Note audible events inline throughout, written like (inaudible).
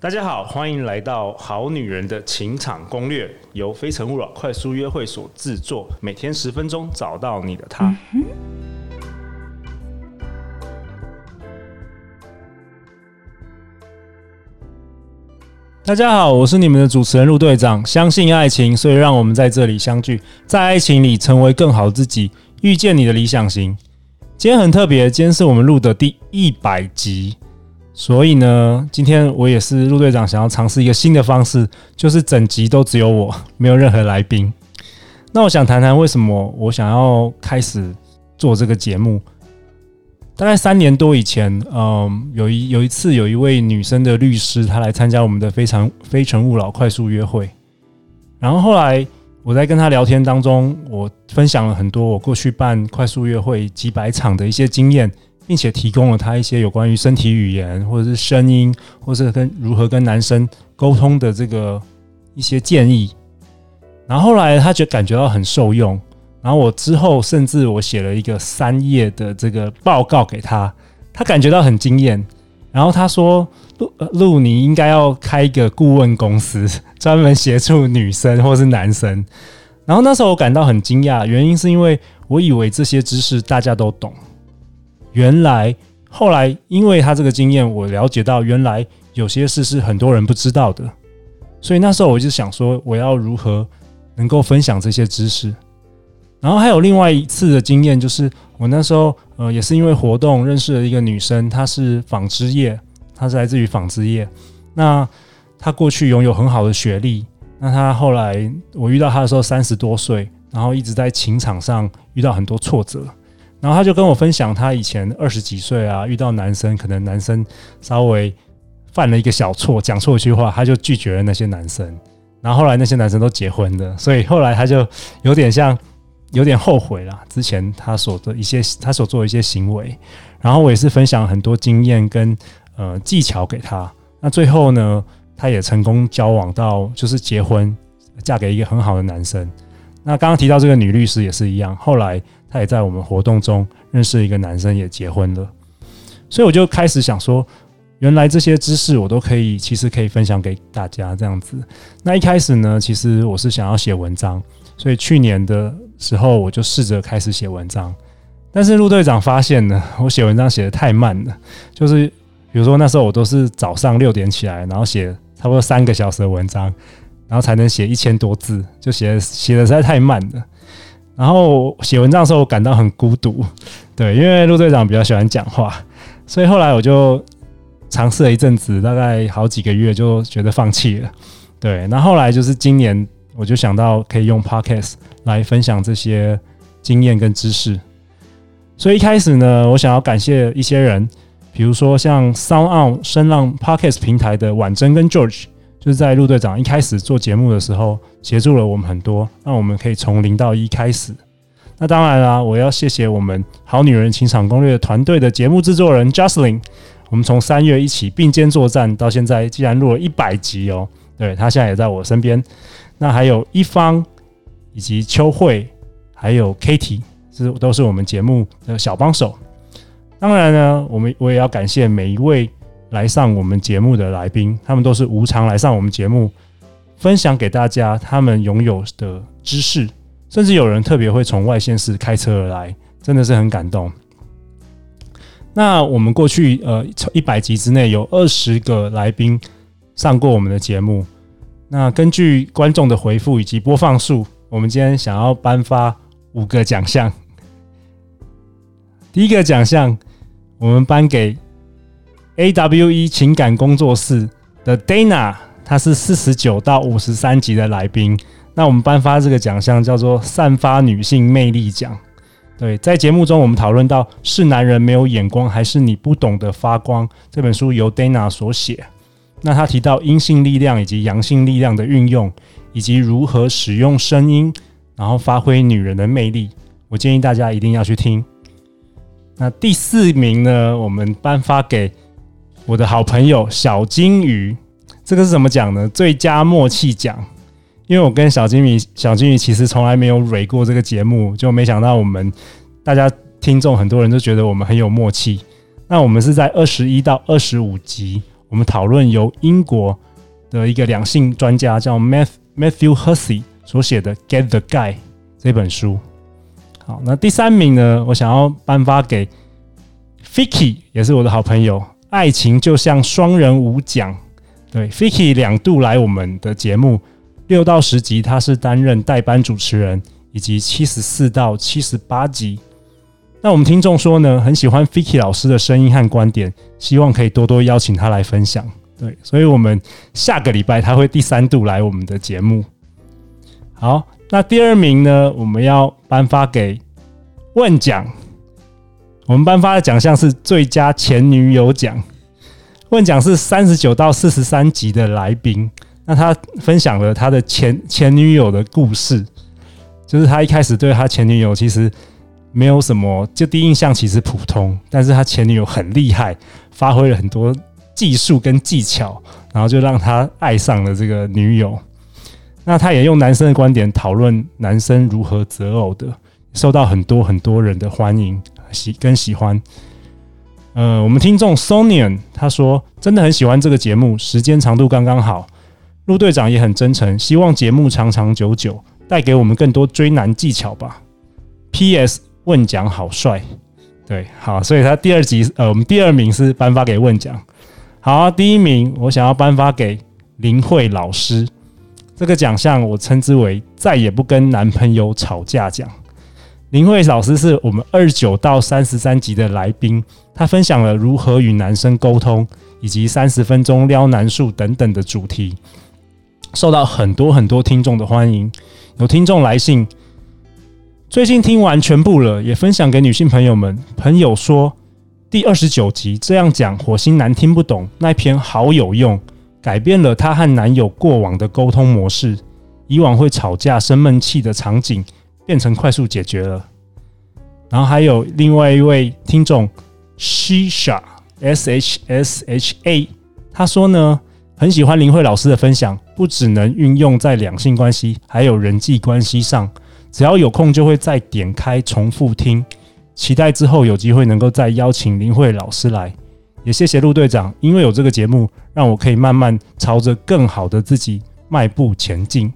大家好，欢迎来到《好女人的情场攻略》，由非诚勿扰快速约会所制作，每天十分钟，找到你的他。大家好，我是你们的主持人陆队长。相信爱情，所以让我们在这里相聚，在爱情里成为更好自己，遇见你的理想型。今天很特别，今天是我们录的第一百集。所以呢，今天我也是陆队长，想要尝试一个新的方式，就是整集都只有我，没有任何来宾。那我想谈谈为什么我想要开始做这个节目。大概三年多以前，嗯，有一有一次，有一位女生的律师，她来参加我们的非常非诚勿扰快速约会。然后后来我在跟她聊天当中，我分享了很多我过去办快速约会几百场的一些经验。并且提供了他一些有关于身体语言，或者是声音，或者是跟如何跟男生沟通的这个一些建议。然后后来他就感觉到很受用。然后我之后甚至我写了一个三页的这个报告给他，他感觉到很惊艳。然后他说：“陆陆，你应该要开一个顾问公司，(laughs) 专门协助女生或是男生。”然后那时候我感到很惊讶，原因是因为我以为这些知识大家都懂。原来后来，因为他这个经验，我了解到原来有些事是很多人不知道的，所以那时候我就想说，我要如何能够分享这些知识。然后还有另外一次的经验，就是我那时候呃也是因为活动认识了一个女生，她是纺织业，她是来自于纺织业。那她过去拥有很好的学历，那她后来我遇到她的时候三十多岁，然后一直在情场上遇到很多挫折。然后他就跟我分享，他以前二十几岁啊，遇到男生，可能男生稍微犯了一个小错，讲错一句话，他就拒绝了那些男生。然后后来那些男生都结婚的，所以后来他就有点像有点后悔了之前他所的一些他所做的一些行为。然后我也是分享很多经验跟呃技巧给他。那最后呢，他也成功交往到就是结婚，嫁给一个很好的男生。那刚刚提到这个女律师也是一样，后来。她也在我们活动中认识一个男生，也结婚了，所以我就开始想说，原来这些知识我都可以，其实可以分享给大家这样子。那一开始呢，其实我是想要写文章，所以去年的时候我就试着开始写文章，但是陆队长发现呢，我写文章写得太慢了，就是比如说那时候我都是早上六点起来，然后写差不多三个小时的文章，然后才能写一千多字，就写写得实在太慢了。然后写文章的时候，我感到很孤独，对，因为陆队长比较喜欢讲话，所以后来我就尝试了一阵子，大概好几个月，就觉得放弃了，对。那后，来就是今年，我就想到可以用 Podcast 来分享这些经验跟知识，所以一开始呢，我想要感谢一些人，比如说像 SoundOn 声浪 Podcast 平台的婉珍跟 George。就是在陆队长一开始做节目的时候，协助了我们很多，让我们可以从零到一开始。那当然啦，我要谢谢我们好女人情场攻略团队的节目制作人 Jocelyn。我们从三月一起并肩作战，到现在竟然录了一百集哦。对，他现在也在我身边。那还有一方以及秋慧，还有 Katie，是都是我们节目的小帮手。当然呢，我们我也要感谢每一位。来上我们节目的来宾，他们都是无偿来上我们节目，分享给大家他们拥有的知识，甚至有人特别会从外县市开车而来，真的是很感动。那我们过去呃一百集之内有二十个来宾上过我们的节目，那根据观众的回复以及播放数，我们今天想要颁发五个奖项。第一个奖项，我们颁给。AWE 情感工作室的 Dana，她是四十九到五十三集的来宾。那我们颁发这个奖项叫做“散发女性魅力奖”。对，在节目中我们讨论到是男人没有眼光，还是你不懂得发光？这本书由 Dana 所写。那他提到阴性力量以及阳性力量的运用，以及如何使用声音，然后发挥女人的魅力。我建议大家一定要去听。那第四名呢，我们颁发给。我的好朋友小金鱼，这个是怎么讲呢？最佳默契奖，因为我跟小金鱼、小金鱼其实从来没有蕊过这个节目，就没想到我们大家听众很多人都觉得我们很有默契。那我们是在二十一到二十五集，我们讨论由英国的一个两性专家叫 Math Matthew Hussey 所写的《Get the Guy》这本书。好，那第三名呢，我想要颁发给 Ficky，也是我的好朋友。爱情就像双人舞奖，对，Ficky 两度来我们的节目，六到十集他是担任代班主持人，以及七十四到七十八集。那我们听众说呢，很喜欢 Ficky 老师的声音和观点，希望可以多多邀请他来分享。对，所以我们下个礼拜他会第三度来我们的节目。好，那第二名呢，我们要颁发给问奖。我们颁发的奖项是最佳前女友奖。问奖是三十九到四十三集的来宾，那他分享了他的前前女友的故事，就是他一开始对他前女友其实。没有什么，就第一印象其实普通，但是他前女友很厉害，发挥了很多技术跟技巧，然后就让他爱上了这个女友。那他也用男生的观点讨论男生如何择偶的，受到很多很多人的欢迎喜跟喜欢。呃，我们听众 Sonian 他说真的很喜欢这个节目，时间长度刚刚好。陆队长也很真诚，希望节目长长久久，带给我们更多追男技巧吧。P.S. 问奖好帅，对，好，所以他第二集，呃，我们第二名是颁发给问奖，好，第一名我想要颁发给林慧老师，这个奖项我称之为再也不跟男朋友吵架奖。林慧老师是我们二九到三十三集的来宾，他分享了如何与男生沟通，以及三十分钟撩男术等等的主题，受到很多很多听众的欢迎，有听众来信。最近听完全部了，也分享给女性朋友们。朋友说第二十九集这样讲，火星男听不懂那篇好有用，改变了她和男友过往的沟通模式，以往会吵架生闷气的场景变成快速解决了。然后还有另外一位听众 Shisha S H S H A，他说呢，很喜欢林慧老师的分享，不只能运用在两性关系，还有人际关系上。只要有空就会再点开重复听，期待之后有机会能够再邀请林慧老师来，也谢谢陆队长，因为有这个节目，让我可以慢慢朝着更好的自己迈步前进，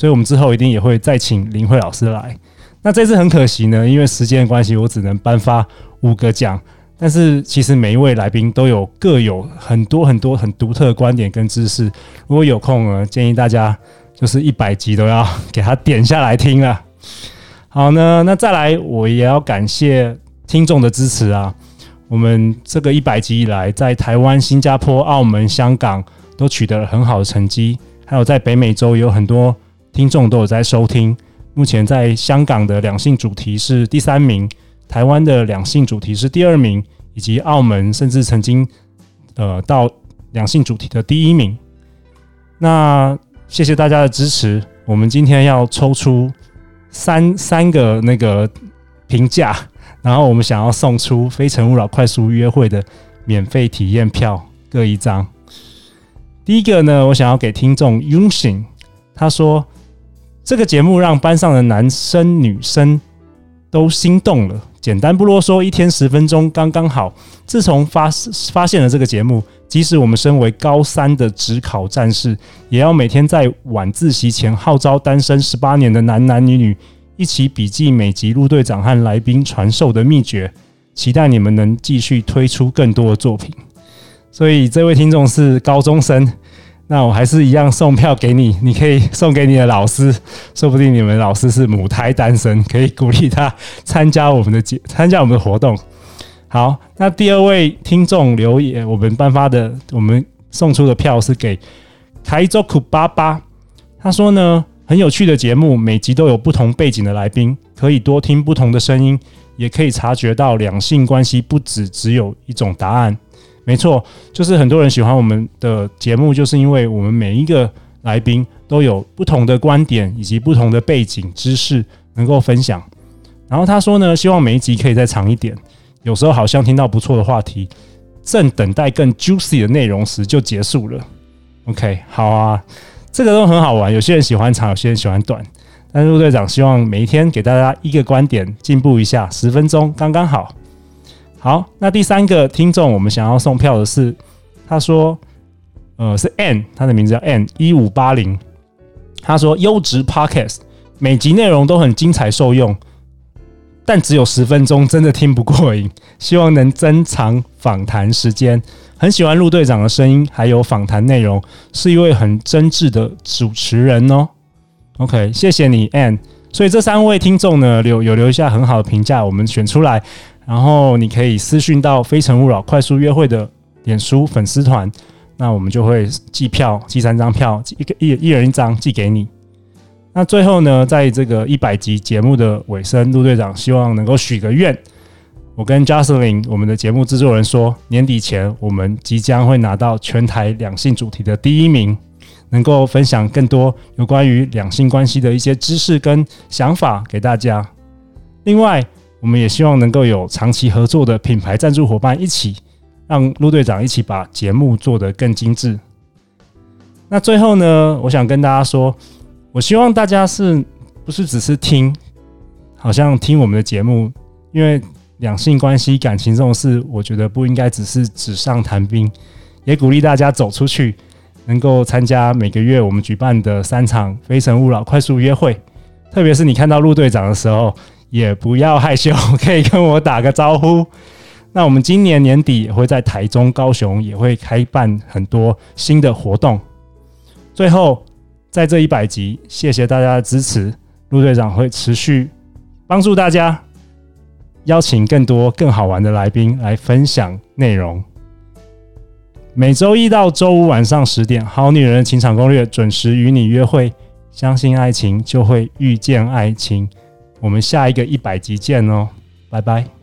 所以我们之后一定也会再请林慧老师来。那这次很可惜呢，因为时间的关系，我只能颁发五个奖，但是其实每一位来宾都有各有很多很多很独特的观点跟知识，如果有空呢，建议大家。就是一百集都要 (laughs) 给他点下来听了。好呢，那再来，我也要感谢听众的支持啊。我们这个一百集以来，在台湾、新加坡、澳门、香港都取得了很好的成绩，还有在北美洲有很多听众都有在收听。目前在香港的两性主题是第三名，台湾的两性主题是第二名，以及澳门甚至曾经呃到两性主题的第一名。那谢谢大家的支持。我们今天要抽出三三个那个评价，然后我们想要送出《非诚勿扰》快速约会的免费体验票各一张。第一个呢，我想要给听众 Yunxin，他说这个节目让班上的男生女生都心动了。简单不啰嗦，一天十分钟刚刚好。自从发发现了这个节目，即使我们身为高三的职考战士，也要每天在晚自习前号召单身十八年的男男女女一起笔记每集陆队长和来宾传授的秘诀。期待你们能继续推出更多的作品。所以这位听众是高中生。那我还是一样送票给你，你可以送给你的老师，说不定你们老师是母胎单身，可以鼓励他参加我们的节，参加我们的活动。好，那第二位听众留言，我们颁发的，我们送出的票是给台州苦巴巴。他说呢，很有趣的节目，每集都有不同背景的来宾，可以多听不同的声音，也可以察觉到两性关系不只只有一种答案。没错，就是很多人喜欢我们的节目，就是因为我们每一个来宾都有不同的观点以及不同的背景知识能够分享。然后他说呢，希望每一集可以再长一点。有时候好像听到不错的话题，正等待更 juicy 的内容时就结束了。OK，好啊，这个都很好玩。有些人喜欢长，有些人喜欢短。但是陆队长希望每一天给大家一个观点，进步一下，十分钟刚刚好。好，那第三个听众，我们想要送票的是，他说，呃，是 N，他的名字叫 N 一五八零。他说，优质 Podcast 每集内容都很精彩受用，但只有十分钟，真的听不过瘾。(laughs) 希望能增长访谈时间。很喜欢陆队长的声音，还有访谈内容，是一位很真挚的主持人哦。OK，谢谢你，N。所以这三位听众呢，留有留下很好的评价，我们选出来，然后你可以私讯到《非诚勿扰》快速约会的脸书粉丝团，那我们就会寄票，寄三张票，一个一一人一张寄给你。那最后呢，在这个一百集节目的尾声，陆队长希望能够许个愿。我跟 Jocelyn，我们的节目制作人说，年底前我们即将会拿到全台两性主题的第一名，能够分享更多有关于两性关系的一些知识跟想法给大家。另外，我们也希望能够有长期合作的品牌赞助伙伴一起，让陆队长一起把节目做得更精致。那最后呢，我想跟大家说，我希望大家是不是只是听，好像听我们的节目，因为。两性关系、感情这种事，我觉得不应该只是纸上谈兵，也鼓励大家走出去，能够参加每个月我们举办的三场《非诚勿扰》快速约会。特别是你看到陆队长的时候，也不要害羞，(laughs) 可以跟我打个招呼。那我们今年年底也会在台中、高雄也会开办很多新的活动。最后，在这一百集，谢谢大家的支持，陆队长会持续帮助大家。邀请更多更好玩的来宾来分享内容。每周一到周五晚上十点，《好女人的情场攻略》准时与你约会。相信爱情，就会遇见爱情。我们下一个一百集见哦，拜拜。